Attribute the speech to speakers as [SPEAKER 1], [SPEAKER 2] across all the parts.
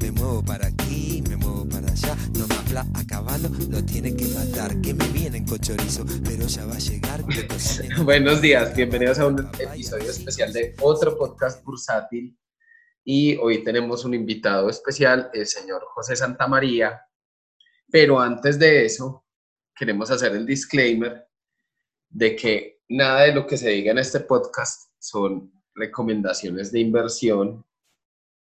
[SPEAKER 1] me muevo para aquí, me muevo para allá, no me habla a caballo, lo tiene que matar, que me vienen con chorizo, pero ya va a llegar.
[SPEAKER 2] Buenos días, bienvenidos a un episodio especial de otro podcast bursátil. Y hoy tenemos un invitado especial, el señor José Santamaría. Pero antes de eso, queremos hacer el disclaimer de que nada de lo que se diga en este podcast son recomendaciones de inversión.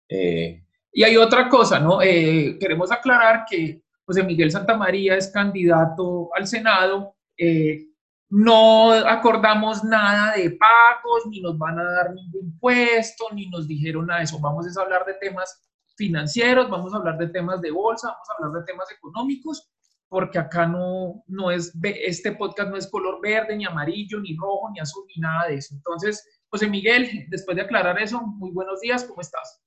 [SPEAKER 2] Eh,
[SPEAKER 3] Y hay otra cosa, ¿no? Eh, queremos aclarar que José Miguel Santamaría es candidato al Senado. eh, no acordamos nada de pagos, ni nos van a dar ningún puesto, ni nos dijeron nada de eso. Vamos a hablar de temas financieros, vamos a hablar de temas de bolsa, vamos a hablar de temas económicos, porque acá no, no es, este podcast no es color verde, ni amarillo, ni rojo, ni azul, ni nada de eso. Entonces, José Miguel, después de aclarar eso, muy buenos días, ¿cómo estás?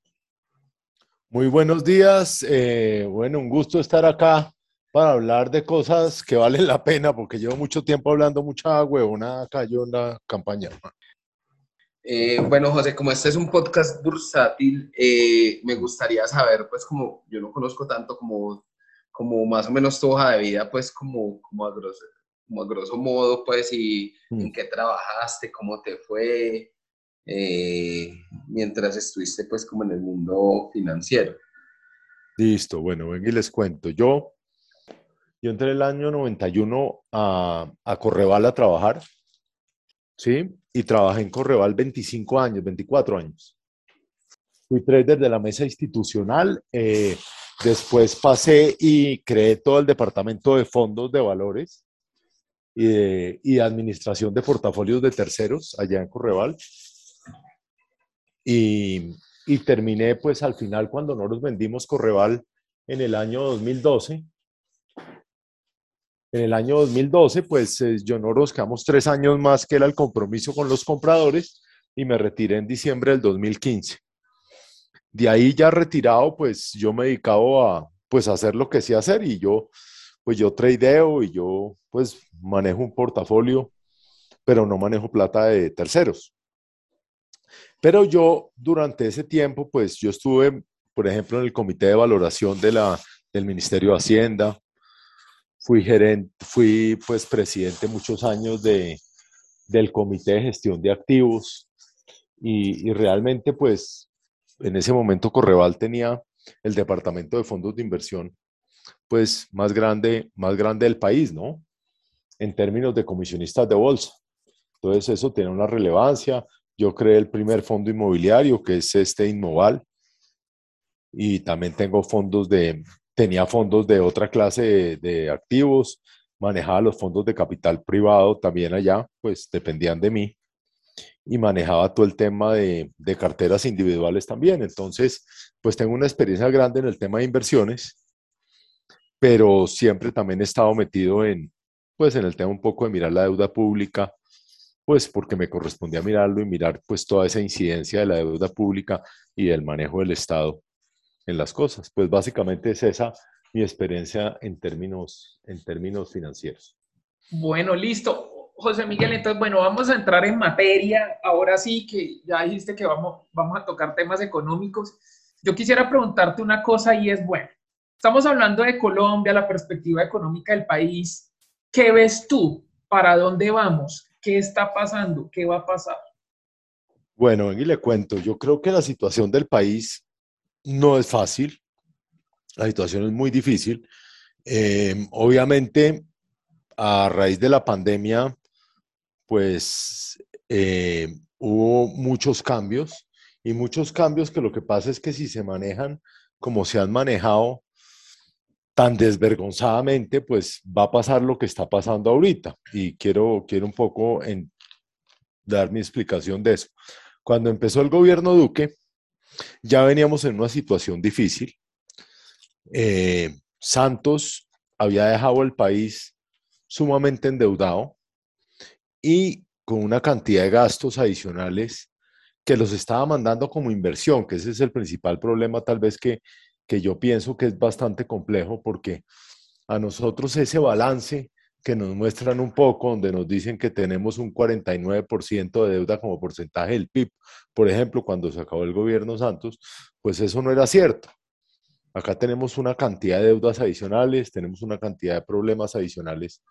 [SPEAKER 4] Muy buenos días. eh, bueno, un gusto estar acá para hablar de cosas que valen la pena, porque llevo mucho tiempo hablando mucha huevona acá yo en la campaña.
[SPEAKER 2] Eh, bueno, José, como este es un podcast bursátil, eh, me gustaría saber, pues, como yo no conozco tanto como, como más o menos tu hoja de vida, pues, como, como, a, grosso, como a grosso modo, pues, y
[SPEAKER 4] Mm.
[SPEAKER 2] en qué trabajaste, cómo te fue, eh, mientras estuviste, pues, como en el mundo financiero.
[SPEAKER 4] Listo, bueno, ven y les cuento. Yo, yo entré el año 91 a, a Correval a trabajar, ¿sí? Y trabajé en Correval 25 años, 24 años. Fui trader de la mesa institucional, eh, después pasé y creé todo el departamento de fondos de valores y de, y administración de portafolios de terceros allá en Correval. Y, y terminé pues al final cuando no nos vendimos Correval en el año 2012. En el año 2012 pues eh, yo no nos quedamos tres años más que era el compromiso con los compradores y me retiré en diciembre del 2015. De ahí ya retirado pues yo me dedicaba a pues hacer lo que sé hacer y yo pues yo tradeo y yo pues manejo un portafolio pero no manejo plata de terceros. Pero yo durante ese tiempo, pues yo estuve, por ejemplo, en el comité de valoración de la, del Ministerio de Hacienda, fui gerente, fui pues presidente muchos años de, del comité de gestión de activos y, y realmente pues en ese momento Correval tenía el departamento de fondos de inversión pues más grande, más grande del país, ¿no? En términos de comisionistas de bolsa. Entonces eso tiene una relevancia, yo creé el primer fondo inmobiliario, que es este Inmoval, y también tengo fondos de, tenía fondos de otra clase de, activos, manejaba los fondos de capital privado también allá, pues dependían de mí, y manejaba todo el tema de, de carteras individuales también. Entonces, pues tengo una experiencia grande en el tema de inversiones, pero siempre también he estado metido en, pues en el tema un poco de mirar la deuda pública, pues porque me correspondía mirarlo y mirar pues toda esa incidencia de la deuda pública y del manejo del Estado en las cosas. Pues básicamente es esa mi experiencia en términos, en términos financieros.
[SPEAKER 3] Bueno, listo. José Miguel, entonces, bueno, vamos a entrar en materia. Ahora sí que ya dijiste que vamos, vamos a tocar temas económicos. Yo quisiera preguntarte una cosa y es, bueno, estamos hablando de Colombia, la perspectiva económica del país. ¿Qué ves tú? ¿Para dónde vamos? ¿Qué está pasando? ¿Qué va a pasar?
[SPEAKER 4] Bueno, y le cuento, yo creo que la situación del país no es fácil, la situación es muy difícil. Eh, obviamente, a raíz de la pandemia, pues eh, hubo muchos cambios y muchos cambios que lo que pasa es que si se manejan como se han manejado tan desvergonzadamente, pues va a pasar lo que está pasando ahorita. Y quiero, quiero un poco en, dar mi explicación de eso. Cuando empezó el gobierno Duque, ya veníamos en una situación difícil. Eh, Santos había dejado el país sumamente endeudado y con una cantidad de gastos adicionales que los estaba mandando como inversión, que ese es el principal problema tal vez que, que yo pienso que es bastante complejo porque a nosotros ese balance que nos muestran un poco, donde nos dicen que tenemos un 49% de deuda como porcentaje del PIB, por ejemplo, cuando se acabó el gobierno Santos, pues eso no era cierto. Acá tenemos una cantidad de deudas adicionales, tenemos una cantidad de problemas adicionales,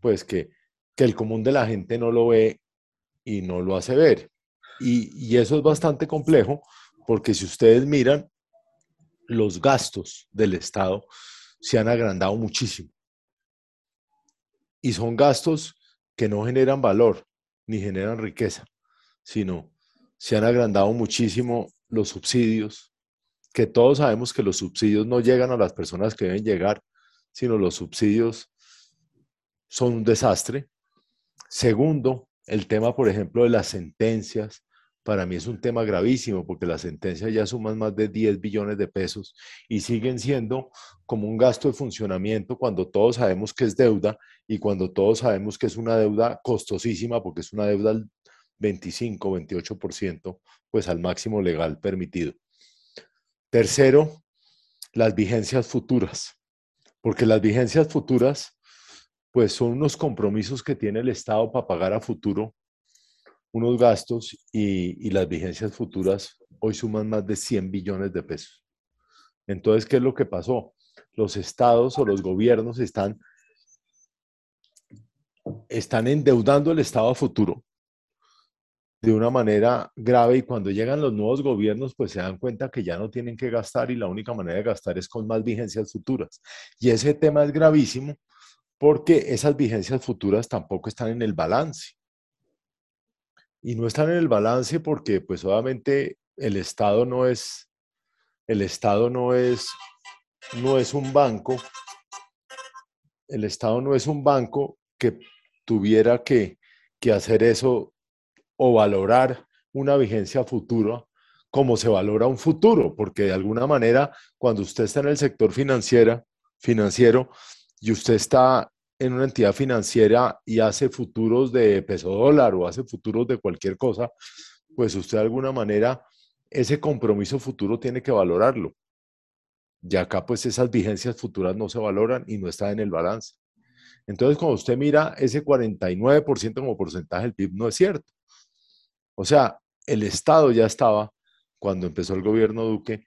[SPEAKER 4] pues que, que el común de la gente no lo ve y no lo hace ver. Y, y eso es bastante complejo porque si ustedes miran, los gastos del Estado se han agrandado muchísimo y son gastos que no generan valor ni generan riqueza, sino se han agrandado muchísimo los subsidios, que todos sabemos que los subsidios no llegan a las personas que deben llegar, sino los subsidios son un desastre. Segundo, el tema, por ejemplo, de las sentencias, para mí es un tema gravísimo porque las sentencias ya suman más de 10 billones de pesos y siguen siendo como un gasto de funcionamiento cuando todos sabemos que es deuda y cuando todos sabemos que es una deuda costosísima porque es una deuda al 25, 28%, pues al máximo legal permitido. Tercero, las vigencias futuras, porque las vigencias futuras pues son unos compromisos que tiene el Estado para pagar a futuro unos gastos y, las vigencias futuras hoy suman más de 100 billones de pesos. Entonces, ¿qué es lo que pasó? Los estados o los gobiernos están, están endeudando el estado futuro de una manera grave y cuando llegan los nuevos gobiernos pues se dan cuenta que ya no tienen que gastar y la única manera de gastar es con más vigencias futuras. Y ese tema es gravísimo porque esas vigencias futuras tampoco están en el balance y no están en el balance porque pues obviamente el Estado no es, el Estado no es, no es un banco, el Estado no es un banco que tuviera que, que hacer eso o valorar una vigencia futura como se valora un futuro, porque de alguna manera cuando usted está en el sector financiera, financiero y usted está en una entidad financiera y hace futuros de peso dólar o hace futuros de cualquier cosa, pues usted de alguna manera ese compromiso futuro tiene que valorarlo. Y acá pues esas vigencias futuras no se valoran y no están en el balance. Entonces cuando usted mira ese 49% como porcentaje del PIB no es cierto. O sea, el Estado ya estaba, cuando empezó el gobierno Duque,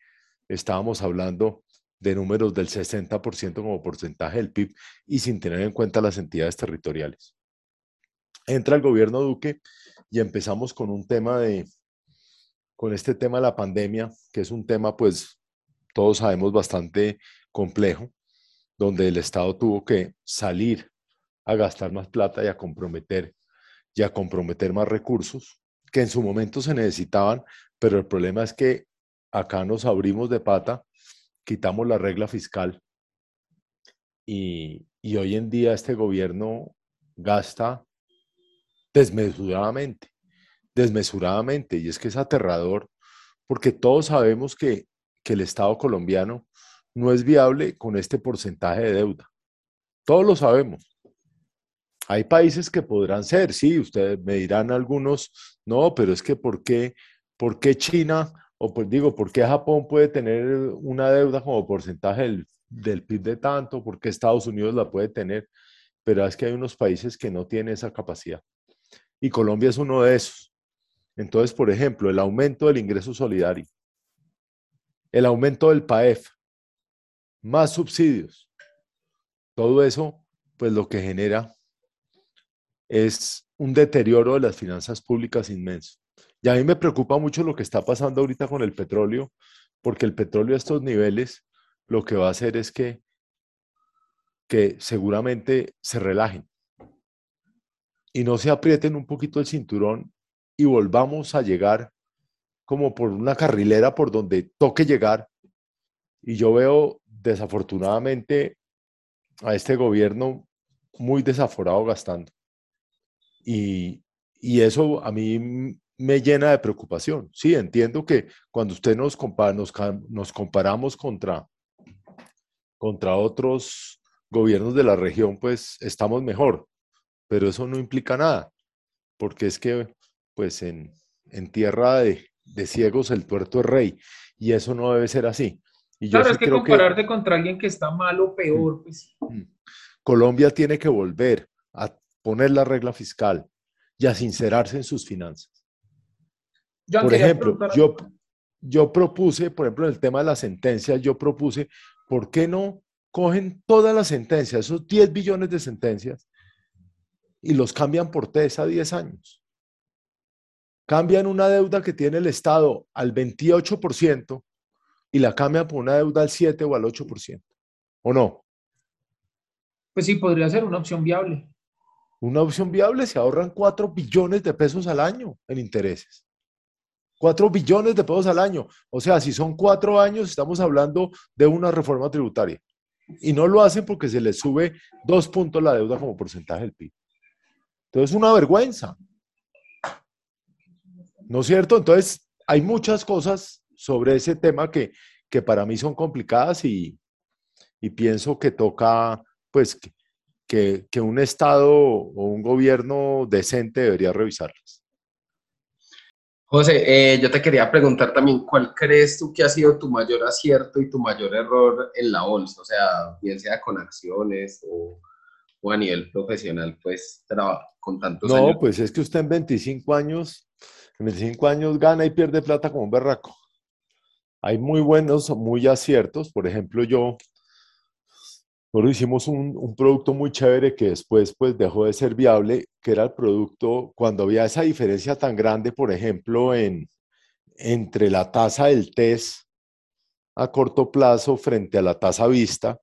[SPEAKER 4] estábamos hablando de números del 60% como porcentaje del PIB y sin tener en cuenta las entidades territoriales. Entra el gobierno Duque y empezamos con un tema de, con este tema de la pandemia, que es un tema pues todos sabemos bastante complejo, donde el Estado tuvo que salir a gastar más plata y a comprometer y a comprometer más recursos que en su momento se necesitaban, pero el problema es que acá nos abrimos de pata quitamos la regla fiscal y, hoy en día este gobierno gasta desmesuradamente, desmesuradamente, y es que es aterrador porque todos sabemos que, que el Estado colombiano no es viable con este porcentaje de deuda. Todos lo sabemos. Hay países que podrán ser, sí, ustedes me dirán algunos, no, pero es que ¿por qué, por qué China o pues digo, ¿por qué Japón puede tener una deuda como porcentaje del, del PIB de tanto? ¿Por qué Estados Unidos la puede tener? Pero es que hay unos países que no tienen esa capacidad. Y Colombia es uno de esos. Entonces, por ejemplo, el aumento del ingreso solidario, el aumento del PAEF, más subsidios, todo eso, pues lo que genera es un deterioro de las finanzas públicas inmenso. Y a mí me preocupa mucho lo que está pasando ahorita con el petróleo, porque el petróleo a estos niveles lo que va a hacer es que, que seguramente se relajen y no se aprieten un poquito el cinturón y volvamos a llegar como por una carrilera por donde toque llegar. Y yo veo desafortunadamente a este gobierno muy desaforado gastando. Y, y eso a mí me llena de preocupación. Sí, entiendo que cuando usted nos, compara, nos, nos, comparamos contra, contra otros gobiernos de la región, pues estamos mejor, pero eso no implica nada, porque es que pues en, en tierra de, de ciegos el tuerto es rey, y eso no debe ser así.
[SPEAKER 3] Y claro, es que compararte contra alguien que está mal o peor, pues. Mm.
[SPEAKER 4] Colombia tiene que volver a poner la regla fiscal y a sincerarse en sus finanzas. Por ejemplo, yo, yo propuse, por ejemplo, en el tema de las sentencias, yo propuse, ¿por qué no cogen todas las sentencias, esos 10 billones de sentencias, y los cambian por TES a 10 años? Cambian una deuda que tiene el Estado al 28% y la cambian por una deuda al 7 o al 8%. ¿O no?
[SPEAKER 3] Pues sí, podría ser una opción viable.
[SPEAKER 4] Una opción viable, se ahorran 4 billones de pesos al año en intereses. 4 billones de pesos al año. O sea, si son cuatro años, estamos hablando de una reforma tributaria. Y no lo hacen porque se les sube dos puntos la deuda como porcentaje del PIB. Entonces, es una vergüenza. ¿No es cierto? Entonces, hay muchas cosas sobre ese tema que, que para mí son complicadas y, y pienso que toca, pues, que, que, un Estado o un gobierno decente debería revisarlas.
[SPEAKER 2] José, eh, yo te quería preguntar también, ¿cuál crees tú que ha sido tu mayor acierto y tu mayor error en la bolsa? O sea, bien sea con acciones o, o a nivel profesional, pues, con tantos
[SPEAKER 4] años. No, pues es que usted en 25 años, en 25 años gana y pierde plata como un berraco. Hay muy buenos, muy aciertos. Por ejemplo, yo nosotros hicimos un, producto muy chévere que después pues dejó de ser viable, que era el producto, cuando había esa diferencia tan grande, por ejemplo, en, entre la tasa del TES a corto plazo frente a la tasa vista,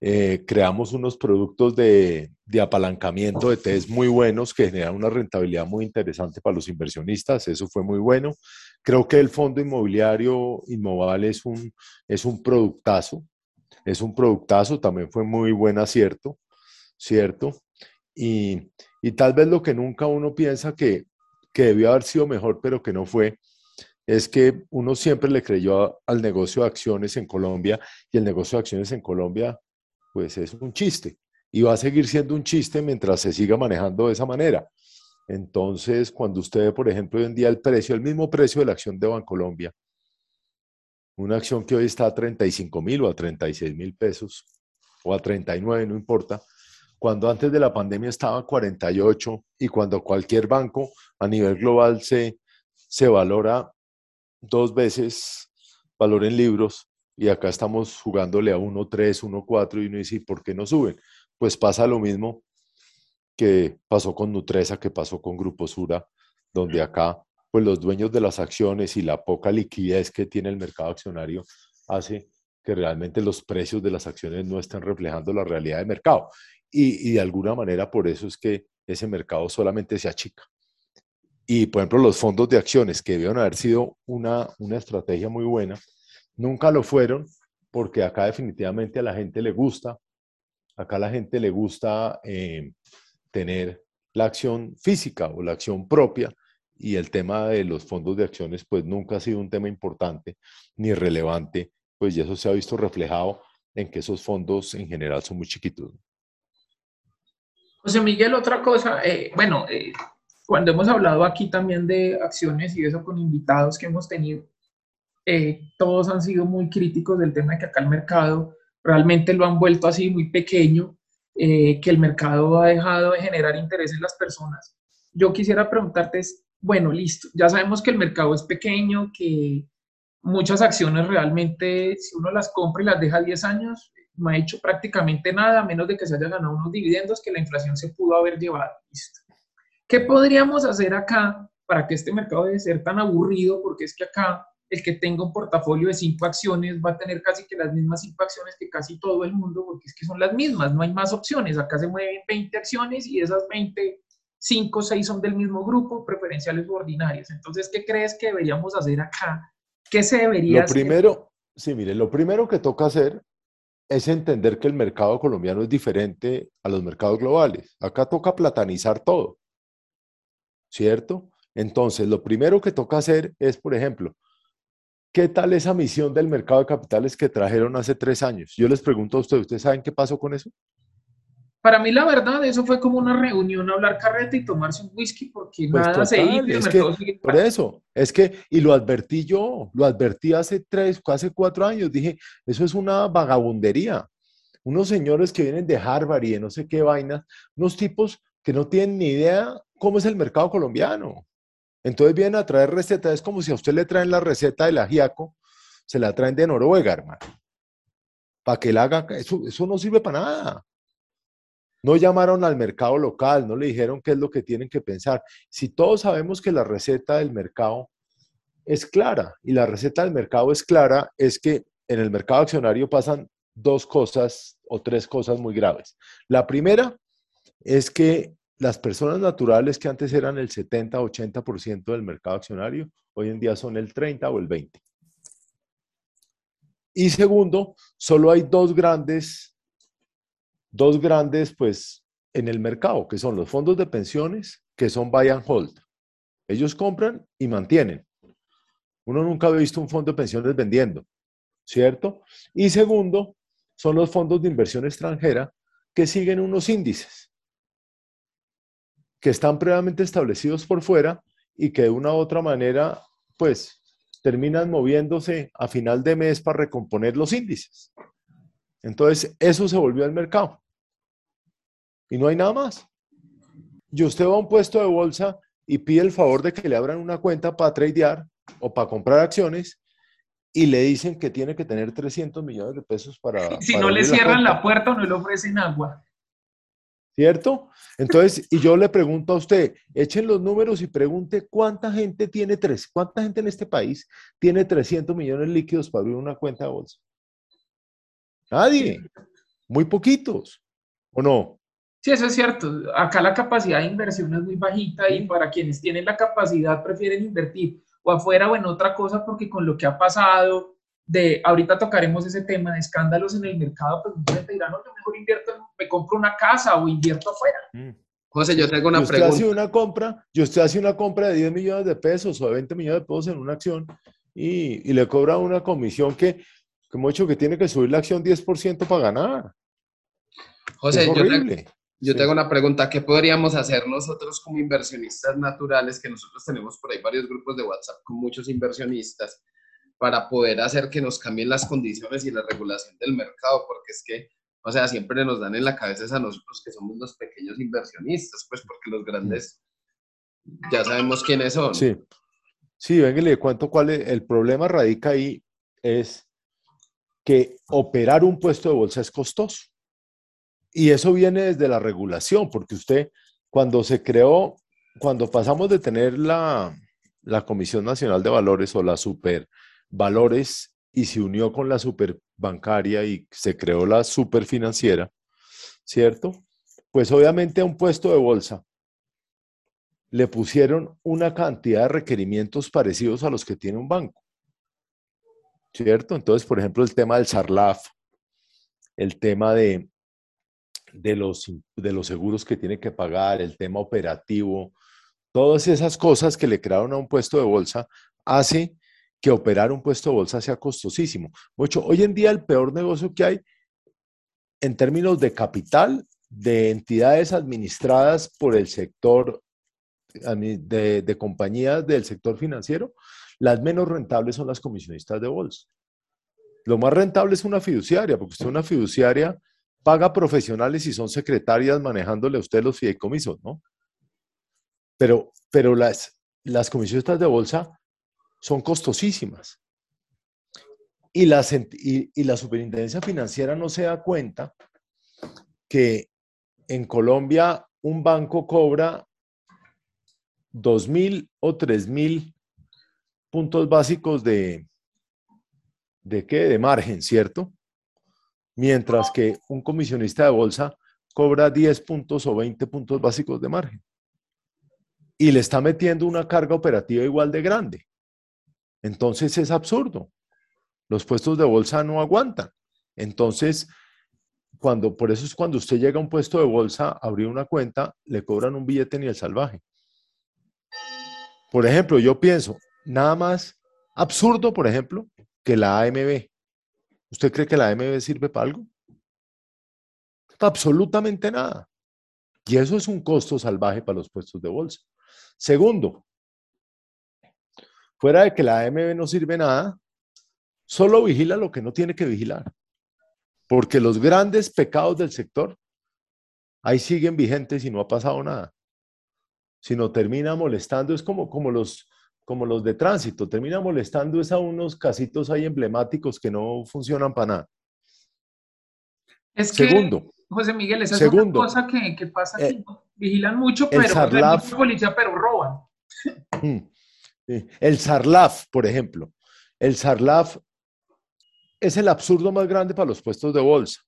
[SPEAKER 4] eh, creamos unos productos de, de, apalancamiento de TES muy buenos que generan una rentabilidad muy interesante para los inversionistas, eso fue muy bueno. Creo que el fondo inmobiliario Inmoval es un, es un productazo, es un productazo, también fue muy buen acierto, ¿cierto? Y, tal vez lo que nunca uno piensa que, debió haber sido mejor, pero que no fue, es que uno siempre le creyó al negocio de acciones en Colombia y el negocio de acciones en Colombia, pues es un chiste y va a seguir siendo un chiste mientras se siga manejando de esa manera. Entonces, cuando usted por ejemplo, hoy en día el precio, el mismo precio de la acción de Bancolombia, una acción que hoy está a 35 mil o a 36 mil pesos o a 39, no importa, cuando antes de la pandemia estaba a 48 y cuando cualquier banco a nivel global se, se valora dos veces valor en libros y acá estamos jugándole a 1.3, 1.4 y uno dice, ¿por qué no suben? Pues pasa lo mismo que pasó con Nutresa, que pasó con Grupo Sura, donde acá pues los dueños de las acciones y la poca liquidez que tiene el mercado accionario hace que realmente los precios de las acciones no estén reflejando la realidad del mercado. Y, de alguna manera por eso es que ese mercado solamente se achica. Y por ejemplo, los fondos de acciones que debieron haber sido una, una estrategia muy buena, nunca lo fueron porque acá definitivamente a la gente le gusta, acá la gente le gusta eh, tener la acción física o la acción propia y el tema de los fondos de acciones pues nunca ha sido un tema importante ni relevante, pues y eso se ha visto reflejado en que esos fondos en general son muy chiquitos.
[SPEAKER 3] José Miguel, otra cosa, eh, bueno, eh, cuando hemos hablado aquí también de acciones y eso con invitados que hemos tenido, eh, todos han sido muy críticos del tema de que acá el mercado realmente lo han vuelto así muy pequeño, que el mercado ha dejado de generar interés en las personas. Yo quisiera preguntarte, bueno, listo, ya sabemos que el mercado es pequeño, que muchas acciones realmente, si uno las compra y las deja 10 años, no ha hecho prácticamente nada, a menos de que se haya ganado unos dividendos que la inflación se pudo haber llevado. Listo. ¿Qué podríamos hacer acá para que este mercado deje de ser tan aburrido? Porque es que acá el que tenga un portafolio de cinco acciones va a tener casi que las mismas cinco acciones que casi todo el mundo, porque es que son las mismas, no hay más opciones. Acá se mueven 20 acciones y esas 20 cinco o seis son del mismo grupo, preferenciales u ordinarias. Entonces, ¿qué crees que deberíamos hacer acá? ¿Qué se debería
[SPEAKER 4] lo Primero, sí, mire, lo primero que toca hacer es entender que el mercado colombiano es diferente a los mercados globales. Acá toca platanizar todo, ¿cierto? Entonces, lo primero que toca hacer es, por ejemplo, ¿qué tal esa misión del mercado de capitales que trajeron hace tres años? Yo les pregunto a ustedes, ¿ustedes saben qué pasó con eso?
[SPEAKER 3] Para mí la verdad, eso fue como una reunión, hablar carreta y tomarse un whisky porque pues nada se iba
[SPEAKER 4] es que, Por eso, es que, y lo advertí yo, lo advertí hace tres, hace cuatro años, dije, eso es una vagabundería. Unos señores que vienen de Harvard y de no sé qué vainas, unos tipos que no tienen ni idea cómo es el mercado colombiano. Entonces vienen a traer recetas, es como si a usted le traen la receta del ajiaco, se la traen de Noruega, hermano. Para que él haga, eso, eso no sirve para nada. No llamaron al mercado local, no le dijeron qué es lo que tienen que pensar. Si todos sabemos que la receta del mercado es clara y la receta del mercado es clara, es que en el mercado accionario pasan dos cosas o tres cosas muy graves. La primera es que las personas naturales que antes eran el 70-80% del mercado accionario, hoy en día son el 30 o el 20. Y segundo, solo hay dos grandes dos grandes, pues, en el mercado, que son los fondos de pensiones, que son buy and hold. Ellos compran y mantienen. Uno nunca ha visto un fondo de pensiones vendiendo, ¿cierto? Y segundo, son los fondos de inversión extranjera que siguen unos índices que están previamente establecidos por fuera y que de una u otra manera, pues, terminan moviéndose a final de mes para recomponer los índices. Entonces, eso se volvió al mercado y no hay nada más. Y usted va a un puesto de bolsa y pide el favor de que le abran una cuenta para tradear o para comprar acciones y le dicen que tiene que tener 300 millones de pesos para...
[SPEAKER 3] Si no le cierran la, puerta o no le ofrecen agua.
[SPEAKER 4] ¿Cierto? Entonces, y yo le pregunto a usted, echen los números y pregunte cuánta gente tiene tres, cuánta gente en este país tiene 300 millones líquidos para abrir una cuenta de bolsa. Nadie. Muy poquitos. ¿O no?
[SPEAKER 3] Sí, eso es cierto. Acá la capacidad de inversión es muy bajita y para quienes tienen la capacidad prefieren invertir o afuera o en otra cosa porque con lo que ha pasado, de ahorita tocaremos ese tema de escándalos en el mercado, pues muchos dirán, no, yo mejor invierto, me compro una casa o invierto afuera.
[SPEAKER 2] Mm. José, yo tengo una
[SPEAKER 4] usted
[SPEAKER 2] pregunta.
[SPEAKER 4] Hace una compra, yo usted hace una compra de 10 millones de pesos o de 20 millones de pesos en una acción y, y le cobra una comisión que, como he dicho, que tiene que subir la acción 10% para ganar.
[SPEAKER 2] José, yo, yo tengo una pregunta, ¿qué podríamos hacer nosotros como inversionistas naturales, que nosotros tenemos por ahí varios grupos de WhatsApp con muchos inversionistas, para poder hacer que nos cambien las condiciones y la regulación del mercado? Porque es que, o sea, siempre nos dan en la cabeza a nosotros que somos los pequeños inversionistas, pues porque los grandes ya sabemos quiénes son.
[SPEAKER 4] Sí, sí, venga, le cuento cuál es, el problema radica ahí, es que operar un puesto de bolsa es costoso. Y eso viene desde la regulación, porque usted, cuando se creó, cuando pasamos de tener la, Comisión Nacional de Valores o la Super Valores y se unió con la Super Bancaria y se creó la Super Financiera, ¿cierto? Pues obviamente a un puesto de bolsa le pusieron una cantidad de requerimientos parecidos a los que tiene un banco. ¿Cierto? Entonces, por ejemplo, el tema del SARLAF, el tema de, de los, de los seguros que tiene que pagar, el tema operativo, todas esas cosas que le crearon a un puesto de bolsa, hace que operar un puesto de bolsa sea costosísimo. Mucho, hoy en día el peor negocio que hay en términos de capital de entidades administradas por el sector de, compañías del sector financiero, las menos rentables son las comisionistas de bolsa. Lo más rentable es una fiduciaria, porque usted una fiduciaria paga profesionales y son secretarias manejándole a usted los fideicomisos, ¿no? Pero, pero las, las comisiones de bolsa son costosísimas. Y la, y, y la superintendencia financiera no se da cuenta que en Colombia un banco cobra 2.000 o 3.000 puntos básicos de, ¿de qué? De margen, ¿cierto? Mientras que un comisionista de bolsa cobra 10 puntos o 20 puntos básicos de margen. Y le está metiendo una carga operativa igual de grande. Entonces es absurdo. Los puestos de bolsa no aguantan. Entonces, cuando, por eso es cuando usted llega a un puesto de bolsa, abrir una cuenta, le cobran un billete ni el salvaje. Por ejemplo, yo pienso, nada más absurdo, por ejemplo, que la AMB. ¿Usted cree que la AMB sirve para algo? Absolutamente nada. Y eso es un costo salvaje para los puestos de bolsa. Segundo, fuera de que la AMB no sirve nada, solo vigila lo que no tiene que vigilar. Porque los grandes pecados del sector ahí siguen vigentes y no ha pasado nada. Sino termina molestando, es como, como, los, como los de tránsito, termina molestando es a unos casitos ahí emblemáticos que no funcionan para nada.
[SPEAKER 3] Es que, Segundo, José Miguel, esa es una cosa que, que pasa que eh, vigilan mucho, pero
[SPEAKER 4] Sarlaf,
[SPEAKER 3] policía, pero roban.
[SPEAKER 4] Mm, el SARLAF, por ejemplo. El SARLAF es el absurdo más grande para los puestos de bolsa.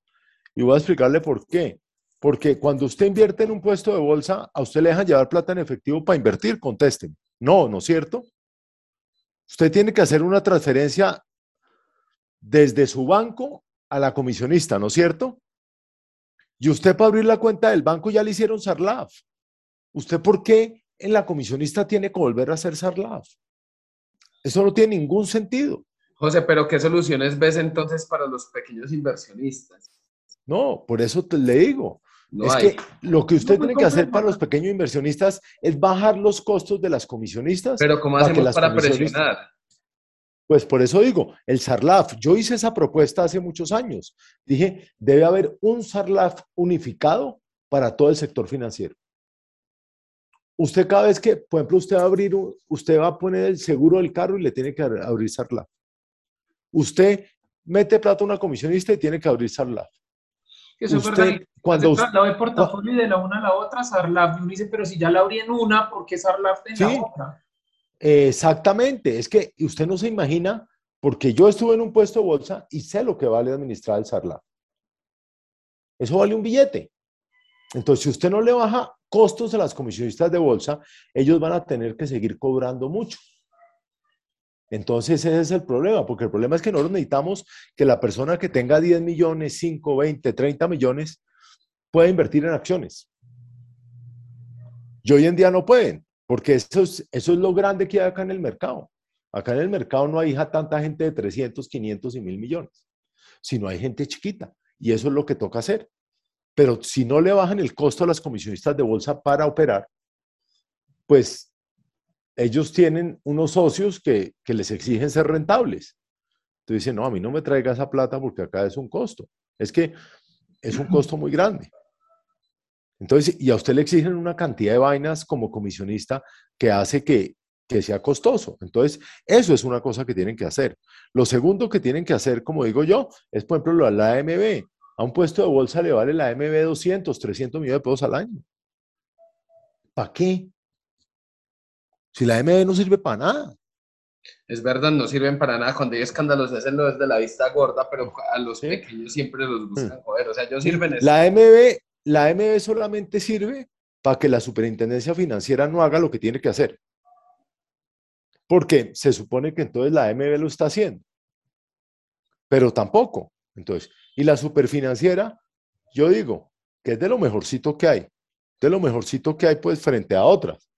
[SPEAKER 4] Y voy a explicarle por qué. Porque cuando usted invierte en un puesto de bolsa, a usted le dejan llevar plata en efectivo para invertir, contesten. No, ¿no es cierto? Usted tiene que hacer una transferencia desde su banco a la comisionista, ¿no es cierto? Y usted para abrir la cuenta del banco ya le hicieron SARLAF. ¿Usted por qué en la comisionista tiene que volver a hacer SARLAF? Eso no tiene ningún sentido.
[SPEAKER 2] José, pero ¿qué soluciones ves entonces para los pequeños inversionistas?
[SPEAKER 4] No, por eso te, le digo. Es que lo que usted tiene que hacer para los pequeños inversionistas es bajar los costos de las comisionistas.
[SPEAKER 2] Pero ¿cómo hacemos para presionar?
[SPEAKER 4] Pues por eso digo, el SARLAF, yo hice esa propuesta hace muchos años. Dije, debe haber un SARLAF unificado para todo el sector financiero. Usted cada vez que, por ejemplo, usted va a abrir, usted va a poner el seguro del carro y le tiene que abrir SARLAF. Usted mete plata a una comisionista y tiene que abrir SARLAF.
[SPEAKER 3] Usted. Cuando usted, de portafolio y de la una a la otra, SARLAF. me dice, pero si ya la abrí en una, ¿por qué SARLAF en la otra?
[SPEAKER 4] Exactamente, es que usted no se imagina, porque yo estuve en un puesto de bolsa y sé lo que vale administrar el SARLAF. Eso vale un billete. Entonces, si usted no le baja costos a las comisionistas de bolsa, ellos van a tener que seguir cobrando mucho. Entonces, ese es el problema, porque el problema es que nosotros necesitamos que la persona que tenga 10 millones, 5, 20, 30 millones, pueda invertir en acciones. Y hoy en día no pueden. Porque eso es, eso es lo grande que hay acá en el mercado. Acá en el mercado no hay tanta gente de 300, 500 y mil millones, sino hay gente chiquita. Y eso es lo que toca hacer. Pero si no le bajan el costo a las comisionistas de bolsa para operar, pues ellos tienen unos socios que, que les exigen ser rentables. Entonces dicen, no, a mí no me traiga esa plata porque acá es un costo. Es que es un costo muy grande. Entonces, y a usted le exigen una cantidad de vainas como comisionista que hace que, sea costoso. Entonces, eso es una cosa que tienen que hacer. Lo segundo que tienen que hacer, como digo yo, es, por ejemplo, la AMB. A un puesto de bolsa le vale la AMB 200, 300 millones de pesos al año. ¿Para qué? Si la AMB no sirve para nada.
[SPEAKER 2] Es verdad, no sirven para nada. Cuando hay escándalos, hacen lo desde la vista gorda, pero a los pequeños siempre los buscan joder. O sea, ellos sirven.
[SPEAKER 4] La AMB la AMB solamente sirve para que la superintendencia financiera no haga lo que tiene que hacer. Porque se supone que entonces la AMB lo está haciendo. Pero tampoco. Entonces, y la superfinanciera, yo digo que es de lo mejorcito que hay. De lo mejorcito que hay, pues, frente a otras.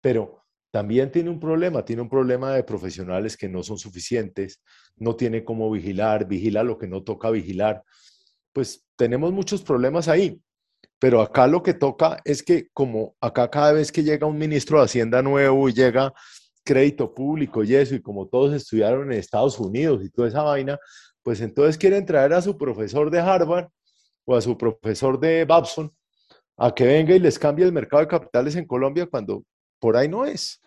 [SPEAKER 4] Pero también tiene un problema, tiene un problema de profesionales que no son suficientes, no tiene cómo vigilar, vigila lo que no toca vigilar. Pues tenemos muchos problemas ahí. Pero acá lo que toca es que como acá cada vez que llega un ministro de Hacienda nuevo y llega crédito público y eso, y como todos estudiaron en Estados Unidos y toda esa vaina, pues entonces quieren traer a su profesor de Harvard o a su profesor de Babson a que venga y les cambie el mercado de capitales en Colombia cuando por ahí no es.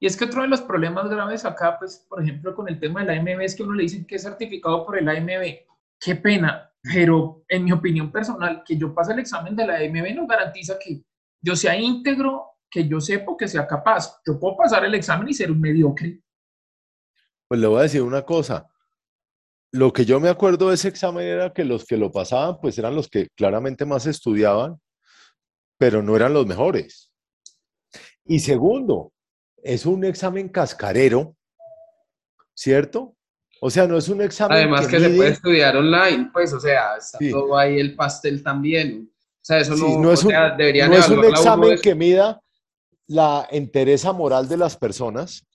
[SPEAKER 3] Y es que otro de los problemas graves acá, pues, por ejemplo, con el tema de la AMB es que uno le dicen que es certificado por el AMB. Qué pena, pero en mi opinión personal, que yo pase el examen de la MB no garantiza que yo sea íntegro, que yo sepa que sea capaz. Yo puedo pasar el examen y ser un mediocre.
[SPEAKER 4] Pues le voy a decir una cosa. Lo que yo me acuerdo de ese examen era que los que lo pasaban, pues eran los que claramente más estudiaban, pero no eran los mejores. Y segundo, es un examen cascarero, ¿cierto? O sea, no es un examen.
[SPEAKER 2] Además que, se puede estudiar online, pues, o sea, está todo ahí el pastel también. O sea, eso no,
[SPEAKER 4] no es un, no es un examen que mida la entereza moral de las personas,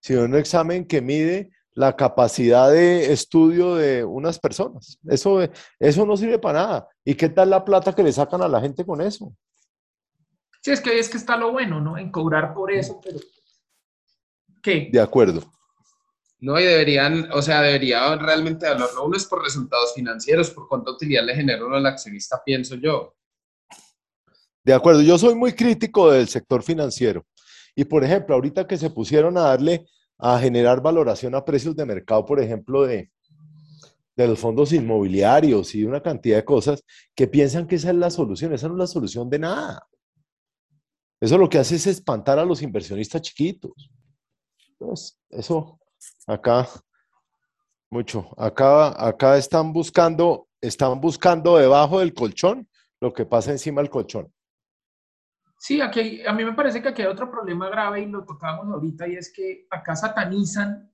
[SPEAKER 4] sino un examen que mide la capacidad de estudio de unas personas. Eso, eso no sirve para nada. ¿Y qué tal la plata que le sacan a la gente con eso?
[SPEAKER 3] Sí, es que es que está lo bueno, ¿no? En cobrar por eso, pero ¿qué?
[SPEAKER 4] De acuerdo.
[SPEAKER 2] No, y deberían, o sea, debería realmente hablarlo. Uno es por resultados financieros, por cuánta utilidad le genera uno al accionista, pienso yo.
[SPEAKER 4] De acuerdo, yo soy muy crítico del sector financiero. Y por ejemplo, ahorita que se pusieron a darle a generar valoración a precios de mercado, por ejemplo, de, de los fondos inmobiliarios y una cantidad de cosas que piensan que esa es la solución. Esa no es la solución de nada. Eso lo que hace es espantar a los inversionistas chiquitos. Entonces, eso acá, mucho. Acá, acá están buscando, están buscando debajo del colchón lo que pasa encima del colchón.
[SPEAKER 3] Sí, aquí a mí me parece que aquí hay otro problema grave y lo tocábamos ahorita y es que acá satanizan,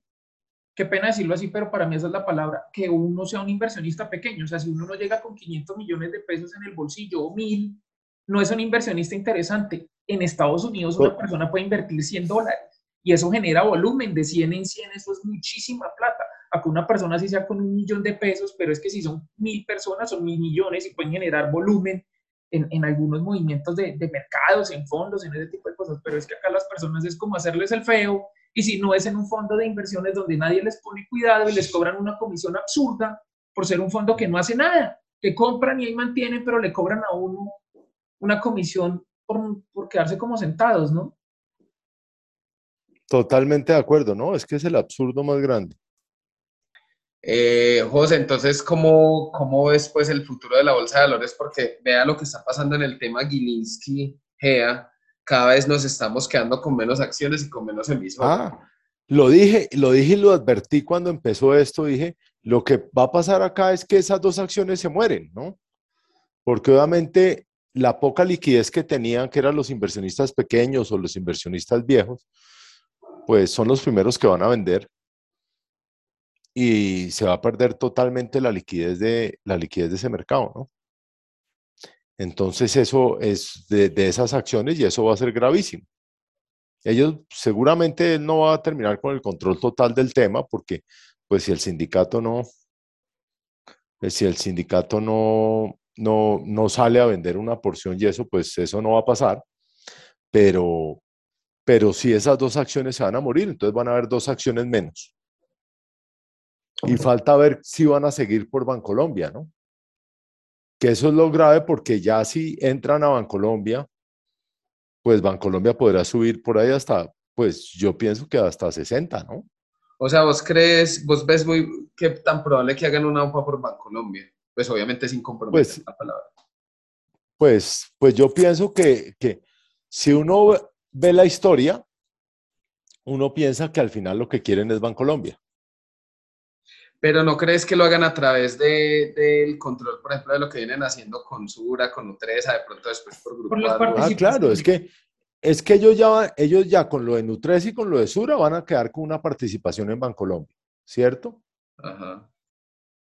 [SPEAKER 3] qué pena decirlo así, pero para mí esa es la palabra, que uno sea un inversionista pequeño. O sea, si uno no llega con 500 millones de pesos en el bolsillo o mil, no es un inversionista interesante. En Estados Unidos una persona puede invertir 100 dólares y eso genera volumen de 100 en 100, eso es muchísima plata. Acá una persona si sea con un millón de pesos, pero es que si son mil personas, son mil millones y pueden generar volumen en, en algunos movimientos de, de, mercados, en fondos, en ese tipo de cosas, pero es que acá las personas es como hacerles el feo y si no es en un fondo de inversiones donde nadie les pone cuidado y les cobran una comisión absurda por ser un fondo que no hace nada, que compran y ahí mantienen, pero le cobran a uno una comisión por, por quedarse como sentados, ¿no?
[SPEAKER 4] Totalmente de acuerdo, ¿no? Es que es el absurdo más grande.
[SPEAKER 2] Eh, José, entonces, ¿cómo, ¿cómo ves pues, el futuro de la bolsa de valores? Porque vea lo que está pasando en el tema Gilinski-GEA. Cada vez nos estamos quedando con menos acciones y con menos emisoras.
[SPEAKER 4] Ah, lo dije, lo dije y lo advertí cuando empezó esto. Dije, lo que va a pasar acá es que esas dos acciones se mueren, ¿no? Porque obviamente la poca liquidez que tenían, que eran los inversionistas pequeños o los inversionistas viejos, pues son los primeros que van a vender y se va a perder totalmente la liquidez de, la liquidez de ese mercado, ¿no? Entonces eso es de, esas acciones y eso va a ser gravísimo. Ellos seguramente no va a terminar con el control total del tema porque pues si el sindicato no, pues, si el sindicato no, no, no sale a vender una porción y eso, pues eso no va a pasar. Pero, pero si esas dos acciones se van a morir, entonces van a haber dos acciones menos. Y falta ver si van a seguir por Bancolombia, ¿no? Que eso es lo grave porque ya si entran a Bancolombia, pues Bancolombia podrá subir por ahí hasta, pues yo pienso que hasta 60, ¿no?
[SPEAKER 2] O sea, vos crees, vos ves muy que tan probable que hagan una OPA por Bancolombia. Pues obviamente sin comprometer pues, la palabra.
[SPEAKER 4] Pues, pues yo pienso que, que si uno ve la historia, uno piensa que al final lo que quieren es Bancolombia.
[SPEAKER 2] Pero ¿no crees que lo hagan a través del de, control, por ejemplo, de lo que vienen haciendo con Sura, con Nutresa, de pronto después por Grupo
[SPEAKER 4] Ah, claro, es que, es que ellos, ya, ellos ya con lo de Nutresa y con lo de Sura van a quedar con una participación en Bancolombia, ¿cierto? Ajá.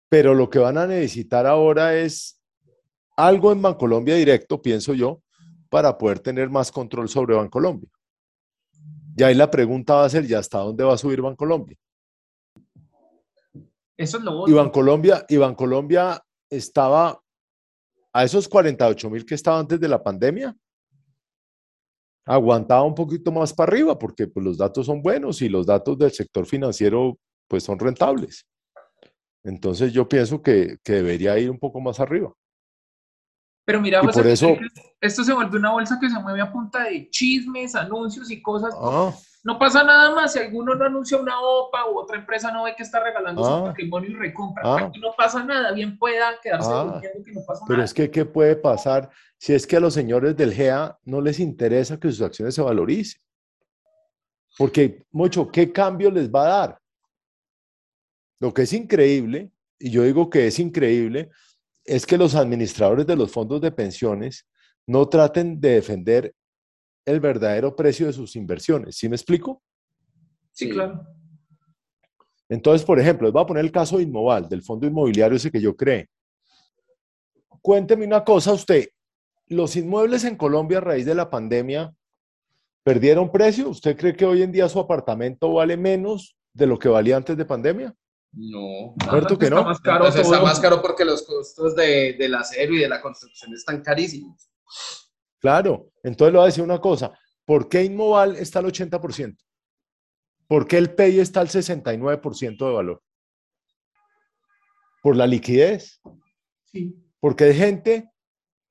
[SPEAKER 4] Pero lo que van a necesitar ahora es algo en Bancolombia directo, pienso yo, para poder tener más control sobre Bancolombia. Y ahí la pregunta va a ser, ¿ya hasta dónde va a subir Bancolombia?
[SPEAKER 3] Eso es lo
[SPEAKER 4] otro. Colombia, Colombia estaba a esos 48 mil que estaba antes de la pandemia, aguantaba un poquito más para arriba porque pues, los datos son buenos y los datos del sector financiero pues son rentables. Entonces yo pienso que, que debería ir un poco más arriba.
[SPEAKER 3] Pero mira, por eso, esto se vuelve una bolsa que se mueve a punta de chismes, anuncios y cosas. Ah. No pasa nada más si alguno no anuncia una OPA u otra empresa no ve que está regalando su ah. patrimonio y recompra. Ah. Aquí no pasa nada, bien pueda quedarse ah. que no pasa
[SPEAKER 4] nada. Pero es que, ¿qué puede pasar si es que a los señores del GEA no les interesa que sus acciones se valoricen? Porque, mucho, ¿qué cambio les va a dar? Lo que es increíble, y yo digo que es increíble, es que los administradores de los fondos de pensiones no traten de defender el verdadero precio de sus inversiones. ¿Sí me explico?
[SPEAKER 3] Sí, claro.
[SPEAKER 4] Entonces, por ejemplo, les voy a poner el caso de Inmoval, del fondo inmobiliario ese que yo creé. Cuénteme una cosa usted, ¿los inmuebles en Colombia a raíz de la pandemia perdieron precio? ¿Usted cree que hoy en día su apartamento vale menos de lo que valía antes de pandemia?
[SPEAKER 2] No.
[SPEAKER 4] ¿Cierto que
[SPEAKER 3] está
[SPEAKER 4] no?
[SPEAKER 3] Más caro
[SPEAKER 2] Entonces está más caro porque los costos de, del acero y de la construcción están carísimos.
[SPEAKER 4] Claro, entonces le voy a decir una cosa, ¿por qué Inmoval está al 80%? ¿Por qué el PEI está al 69% de valor? Por la liquidez,
[SPEAKER 3] Sí.
[SPEAKER 4] porque hay gente,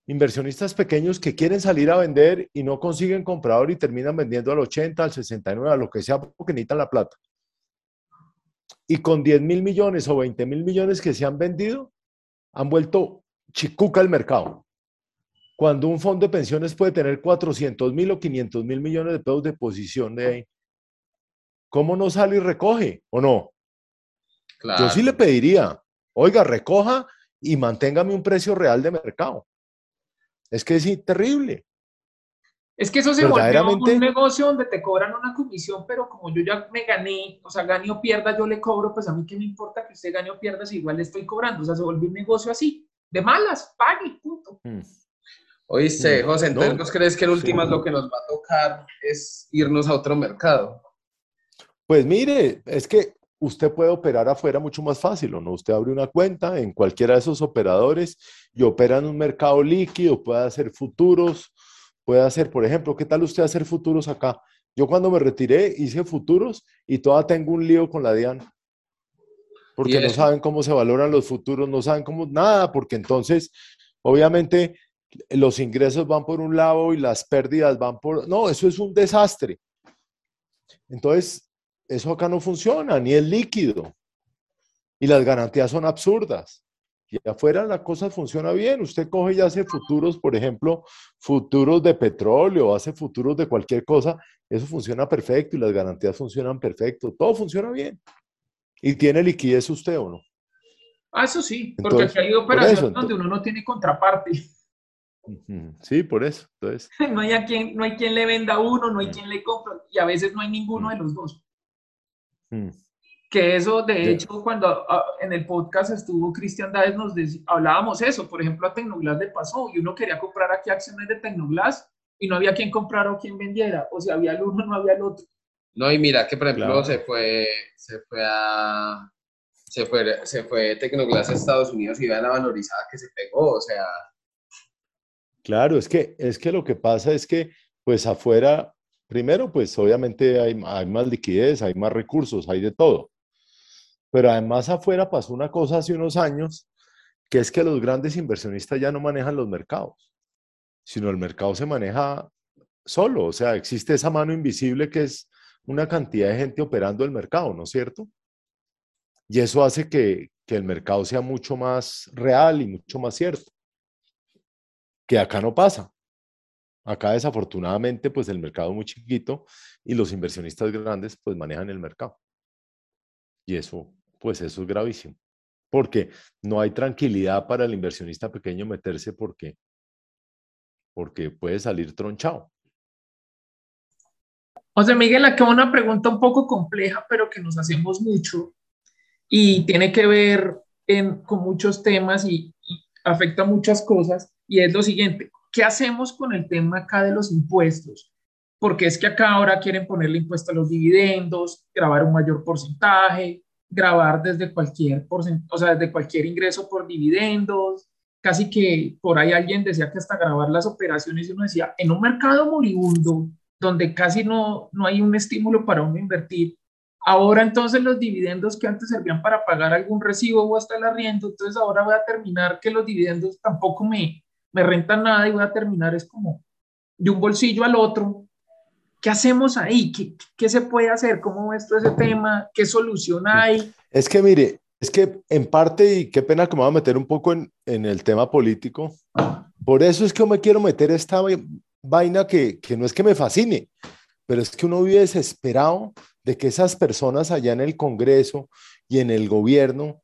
[SPEAKER 4] inversionistas pequeños que quieren salir a vender y no consiguen comprador y terminan vendiendo al 80, al 69, a lo que sea, porque necesitan la plata. Y con 10 mil millones o 20 mil millones que se han vendido, han vuelto chicuca el mercado. Cuando un fondo de pensiones puede tener 400 mil o 500 mil millones de pesos de posición de ahí, ¿cómo no sale y recoge o no?
[SPEAKER 2] Claro.
[SPEAKER 4] Yo sí le pediría, oiga, recoja y manténgame un precio real de mercado. Es que es terrible.
[SPEAKER 3] Es que eso se volvió
[SPEAKER 4] Verdaderamente-
[SPEAKER 3] un negocio donde te cobran una comisión, pero como yo ya me gané, o sea, gane o pierda, yo le cobro, pues a mí qué me importa que usted gane o pierda si igual le estoy cobrando. O sea, se volvió un negocio así, de malas, pague, punto.
[SPEAKER 4] Mm.
[SPEAKER 2] Oíste,
[SPEAKER 4] Mm,
[SPEAKER 2] José, entonces
[SPEAKER 4] no.
[SPEAKER 2] ¿vos crees que en
[SPEAKER 4] Sí.
[SPEAKER 2] últimas lo que nos va a tocar es irnos a otro mercado?
[SPEAKER 4] Pues mire, es que usted puede operar afuera mucho más fácil, ¿o no? Usted abre una cuenta en cualquiera de esos operadores y opera en un mercado líquido, puede hacer futuros, puede hacer, por ejemplo, ¿qué tal usted hacer futuros acá? Yo cuando me retiré hice futuros y todavía tengo un lío con la DIAN. Porque no saben cómo se valoran los futuros, no saben cómo, nada, porque entonces, obviamente, los ingresos van por un lado y las pérdidas van por, no, eso es un desastre. Entonces, eso acá no funciona, ni es líquido. Y las garantías son absurdas. Y afuera la cosa funciona bien. Usted coge y hace futuros, por ejemplo, futuros de petróleo, hace futuros de cualquier cosa. Eso funciona perfecto y las garantías funcionan perfecto. Todo funciona bien. ¿Y tiene liquidez usted o no?
[SPEAKER 3] Ah, eso sí, porque
[SPEAKER 4] Entonces,
[SPEAKER 3] aquí hay
[SPEAKER 4] por
[SPEAKER 3] operaciones
[SPEAKER 4] eso,
[SPEAKER 3] donde uno no tiene contraparte.
[SPEAKER 4] Sí, por eso. Entonces,
[SPEAKER 3] No hay, a quien, no hay quien le venda a uno, no hay
[SPEAKER 4] Mm.
[SPEAKER 3] quien le compre, y a veces no hay ninguno de los dos. Que eso, de hecho, cuando ah, en el podcast estuvo Cristian Dáez, nos dec- hablábamos eso. Por ejemplo, a Tecnoglass le pasó y uno quería comprar aquí acciones de Tecnoglass y no había quien comprara o quien vendiera. O si había el uno, no había el otro.
[SPEAKER 2] No, y mira que por ejemplo
[SPEAKER 4] Claro.
[SPEAKER 2] se fue, se fue a se fue, se fue Tecnoglass a Estados Unidos y vea la valorizada que se pegó, o sea,
[SPEAKER 4] Claro, es que, es que lo que pasa es que, pues afuera, primero, pues obviamente hay, hay más liquidez, hay más recursos, hay de todo. Pero además afuera pasó una cosa hace unos años, que es que los grandes inversionistas ya no manejan los mercados, sino el mercado se maneja solo. O sea, existe esa mano invisible que es una cantidad de gente operando el mercado, ¿no es cierto? Y eso hace que, que el mercado sea mucho más real y mucho más cierto que acá no pasa. Acá desafortunadamente pues el mercado es muy chiquito y los inversionistas grandes pues manejan el mercado. Y eso pues eso es gravísimo. Porque no hay tranquilidad para el inversionista pequeño meterse porque porque puede salir tronchado.
[SPEAKER 3] José Miguel, acá una pregunta un poco compleja, pero que nos hacemos mucho y tiene que ver con muchos temas y, y afecta muchas cosas. Y es lo siguiente, ¿qué hacemos con el tema acá de los impuestos? Porque es que acá ahora quieren ponerle impuesto a los dividendos, grabar un mayor porcentaje, grabar desde cualquier o sea, desde cualquier ingreso por dividendos. Casi que por ahí alguien decía que hasta grabar las operaciones y uno decía, en un mercado moribundo, donde casi no, no hay un estímulo para uno invertir. Ahora entonces los dividendos que antes servían para pagar algún recibo o hasta el arriendo, entonces ahora voy a terminar que los dividendos tampoco me, me rentan nada y voy a terminar es como de un bolsillo al otro. ¿Qué hacemos ahí? ¿Qué, qué se puede hacer? ¿Cómo ves todo ese tema? ¿Qué solución hay?
[SPEAKER 4] Es que mire, es que en parte, y qué pena que me voy a meter un poco en, en el tema político, por eso es que yo me quiero meter esta vai- vaina que, que no es que me fascine, pero es que uno vive desesperado de que esas personas allá en el Congreso y en el gobierno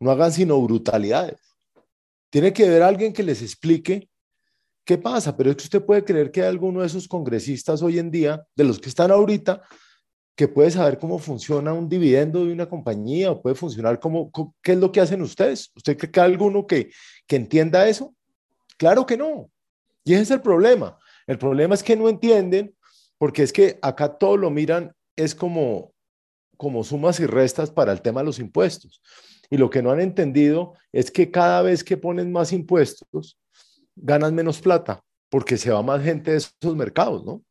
[SPEAKER 4] no hagan sino brutalidades. Tiene que haber alguien que les explique qué pasa, pero es que usted puede creer que hay alguno de esos congresistas hoy en día, de los que están ahorita, que puede saber cómo funciona un dividendo de una compañía o puede funcionar como, co- qué es lo que hacen ustedes. ¿Usted cree que hay alguno que, que entienda eso? Claro que no. Y ese es el problema. El problema es que no entienden porque es que acá todo lo miran, es como, como sumas y restas para el tema de los impuestos. Y lo que no han entendido es que cada vez que ponen más impuestos, ganan menos plata, porque se va más gente de esos mercados, ¿no?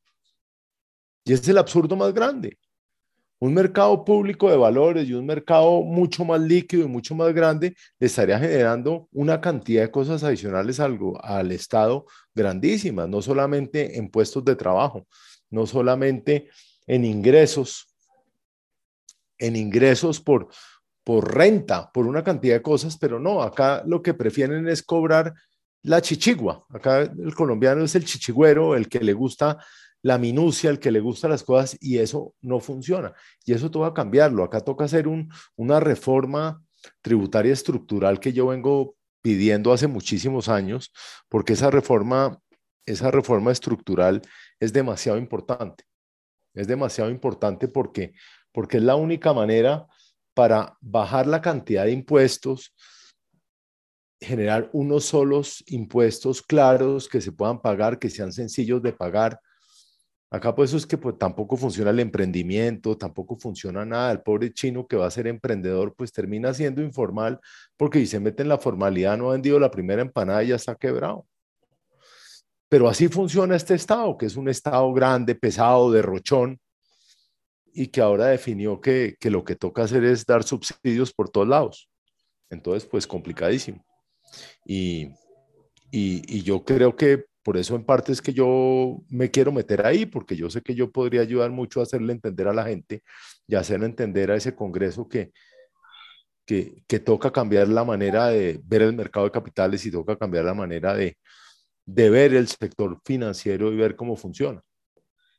[SPEAKER 4] Y ese es el absurdo más grande. Un mercado público de valores y un mercado mucho más líquido y mucho más grande le estaría generando una cantidad de cosas adicionales al, al Estado grandísimas, no solamente en puestos de trabajo, no solamente en ingresos, en ingresos por, por renta, por una cantidad de cosas, pero no, acá lo que prefieren es cobrar la chichigua. Acá el colombiano es el chichigüero, el que le gusta la minucia, el que le gusta las cosas, y eso no funciona. Y eso toca cambiarlo. Acá toca hacer un, una reforma tributaria estructural que yo vengo pidiendo hace muchísimos años, porque esa reforma, esa reforma estructural es demasiado importante. Es demasiado importante porque, porque es la única manera para bajar la cantidad de impuestos, generar unos solos impuestos claros que se puedan pagar, que sean sencillos de pagar. Acá pues eso es que pues, tampoco funciona el emprendimiento, tampoco funciona nada. El pobre chino que va a ser emprendedor pues termina siendo informal porque si se mete en la formalidad no ha vendido la primera empanada y ya está quebrado. Pero así funciona este estado, que es un estado grande, pesado, derrochón, y que ahora definió que, que lo que toca hacer es dar subsidios por todos lados. Entonces, pues complicadísimo. Y, y, yo creo que por eso en parte es que yo me quiero meter ahí, porque yo sé que yo podría ayudar mucho a hacerle entender a la gente y hacerle entender a ese Congreso que, que, que, toca cambiar la manera de ver el mercado de capitales y toca cambiar la manera de, de ver el sector financiero y ver cómo funciona.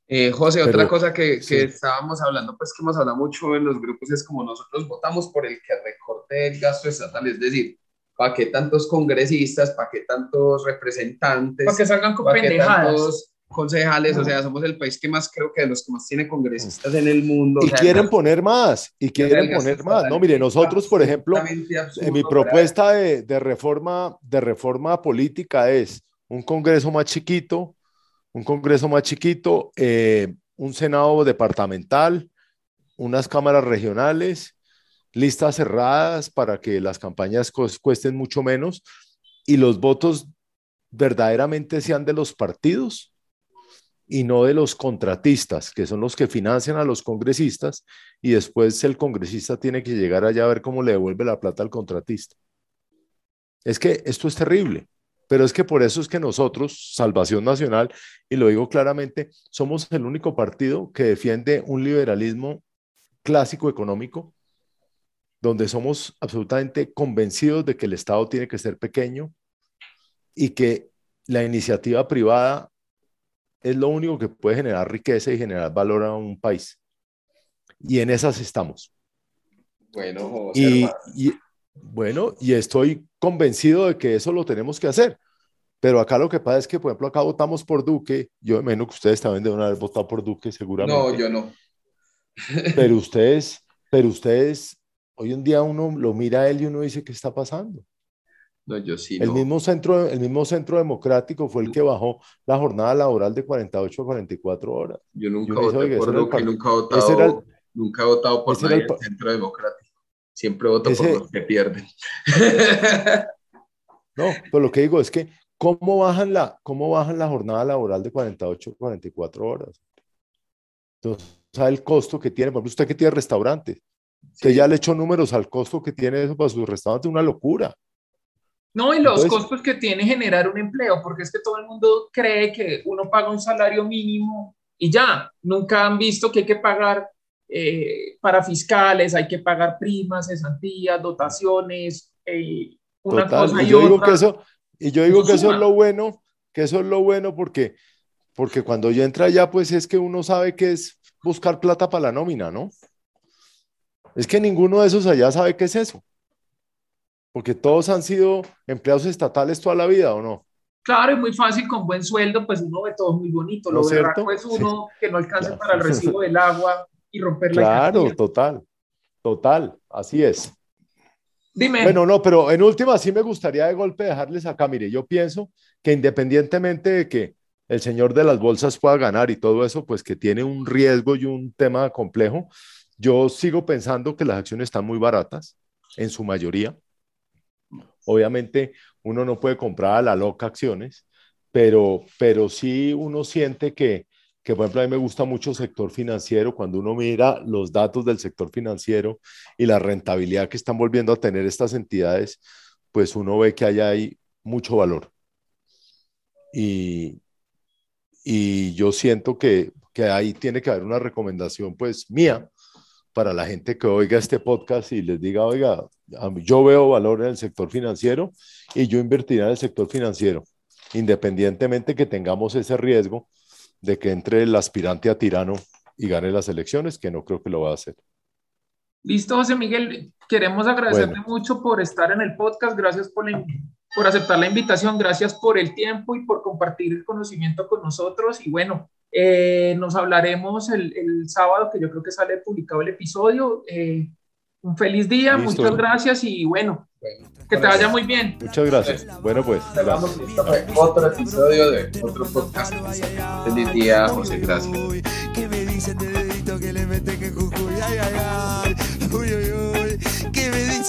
[SPEAKER 2] Eh, José, otra cosa que, que estábamos hablando, pues que hemos hablado mucho en los grupos, es como nosotros votamos por el que recorte el gasto estatal, es decir, ¿para qué tantos congresistas, para qué tantos representantes?
[SPEAKER 3] Para que salgan con pendejadas. tantos
[SPEAKER 2] concejales, o sea, somos el país que más creo que de los que más tiene congresistas en el mundo.
[SPEAKER 4] Y quieren poner más, y quieren poner más. No, mire, nosotros, por ejemplo, en mi propuesta de, de, reforma, de reforma política es un congreso más chiquito, un congreso más chiquito, eh, un senado departamental, unas cámaras regionales listas cerradas para que las campañas cuesten mucho menos y los votos verdaderamente sean de los partidos y no de los contratistas, que son los que financian a los congresistas y después el congresista tiene que llegar allá a ver cómo le devuelve la plata al contratista. Es que esto es terrible, pero es que por eso es que nosotros, Salvación Nacional, y lo digo claramente, somos el único partido que defiende un liberalismo clásico económico donde somos absolutamente convencidos de que el Estado tiene que ser pequeño y que la iniciativa privada es lo único que puede generar riqueza y generar valor a un país. Y en esas estamos.
[SPEAKER 2] Bueno,
[SPEAKER 4] y, bueno, y estoy convencido de que eso lo tenemos que hacer. Pero acá lo que pasa es que, por ejemplo, acá votamos por Duque. Yo menos que ustedes también deben haber votado por Duque, seguramente.
[SPEAKER 2] No, yo no.
[SPEAKER 4] pero ustedes, pero ustedes Hoy en día uno lo mira a él y uno dice, ¿qué está pasando?
[SPEAKER 2] No, yo sí.
[SPEAKER 4] El, mismo centro, el mismo centro democrático fue el que bajó la jornada laboral de 48 a 44 horas.
[SPEAKER 2] Yo nunca voté por nunca he votado, nunca he votado por nadie el, centro democrático. Siempre voto por los que pierden.
[SPEAKER 4] no, pero lo que digo es que, ¿cómo bajan la, cómo bajan la jornada laboral de 48 a 44 horas? Entonces, ¿sabe el costo que tiene? Por ejemplo, usted que tiene restaurantes que ya le echó números al costo que tiene eso para su restaurante, una locura.
[SPEAKER 3] No, y los costos que tiene generar un empleo, porque es que todo el mundo cree que uno paga un salario mínimo y ya, nunca han visto que hay que pagar eh, para fiscales, hay que pagar primas, cesantías, dotaciones, eh, una cosa y, yo
[SPEAKER 4] Digo que eso, y yo digo que eso es lo bueno, que eso es lo bueno porque, porque cuando yo entra allá, pues es que uno sabe que es buscar plata para la nómina, ¿no? Es que ninguno de esos allá sabe qué es eso. Porque todos han sido empleados estatales toda la vida, ¿o no?
[SPEAKER 3] Claro, es muy fácil con buen sueldo, pues uno ve todo muy bonito. Lo ¿No es uno que no alcanza para el recibo del agua y romper
[SPEAKER 4] la Claro, total, total, así es.
[SPEAKER 3] Dime.
[SPEAKER 4] Bueno, no, pero en última sí me gustaría de golpe dejarles acá. Mire, yo pienso que independientemente de que el señor de las bolsas pueda ganar y todo eso, pues que tiene un riesgo y un tema complejo, Yo sigo pensando que las acciones están muy baratas, en su mayoría. Obviamente uno no puede comprar a la loca acciones, pero, pero sí uno siente que, que, por ejemplo, a mí me gusta mucho el sector financiero, cuando uno mira los datos del sector financiero y la rentabilidad que están volviendo a tener estas entidades, pues uno ve que hay mucho valor. Y, y yo siento que, que ahí tiene que haber una recomendación, pues mía, para la gente que oiga este podcast y les diga, oiga, yo veo valor en el sector financiero y yo invertiré en el sector financiero, independientemente que tengamos ese riesgo de que entre el aspirante a tirano y gane las elecciones, que no creo que lo va a hacer.
[SPEAKER 3] Listo, José Miguel. Queremos agradecerte mucho por estar en el podcast. Gracias por, por aceptar la invitación. Gracias por el tiempo y por compartir el conocimiento con nosotros. Y bueno, eh, nos hablaremos el, el, sábado, que yo creo que sale publicado el episodio. Eh, un feliz día, muchas gracias y bueno, que te vaya muy bien.
[SPEAKER 4] Muchas gracias. Bueno, pues.
[SPEAKER 1] Vamos, otro episodio de otro podcast. Feliz día, José, gracias.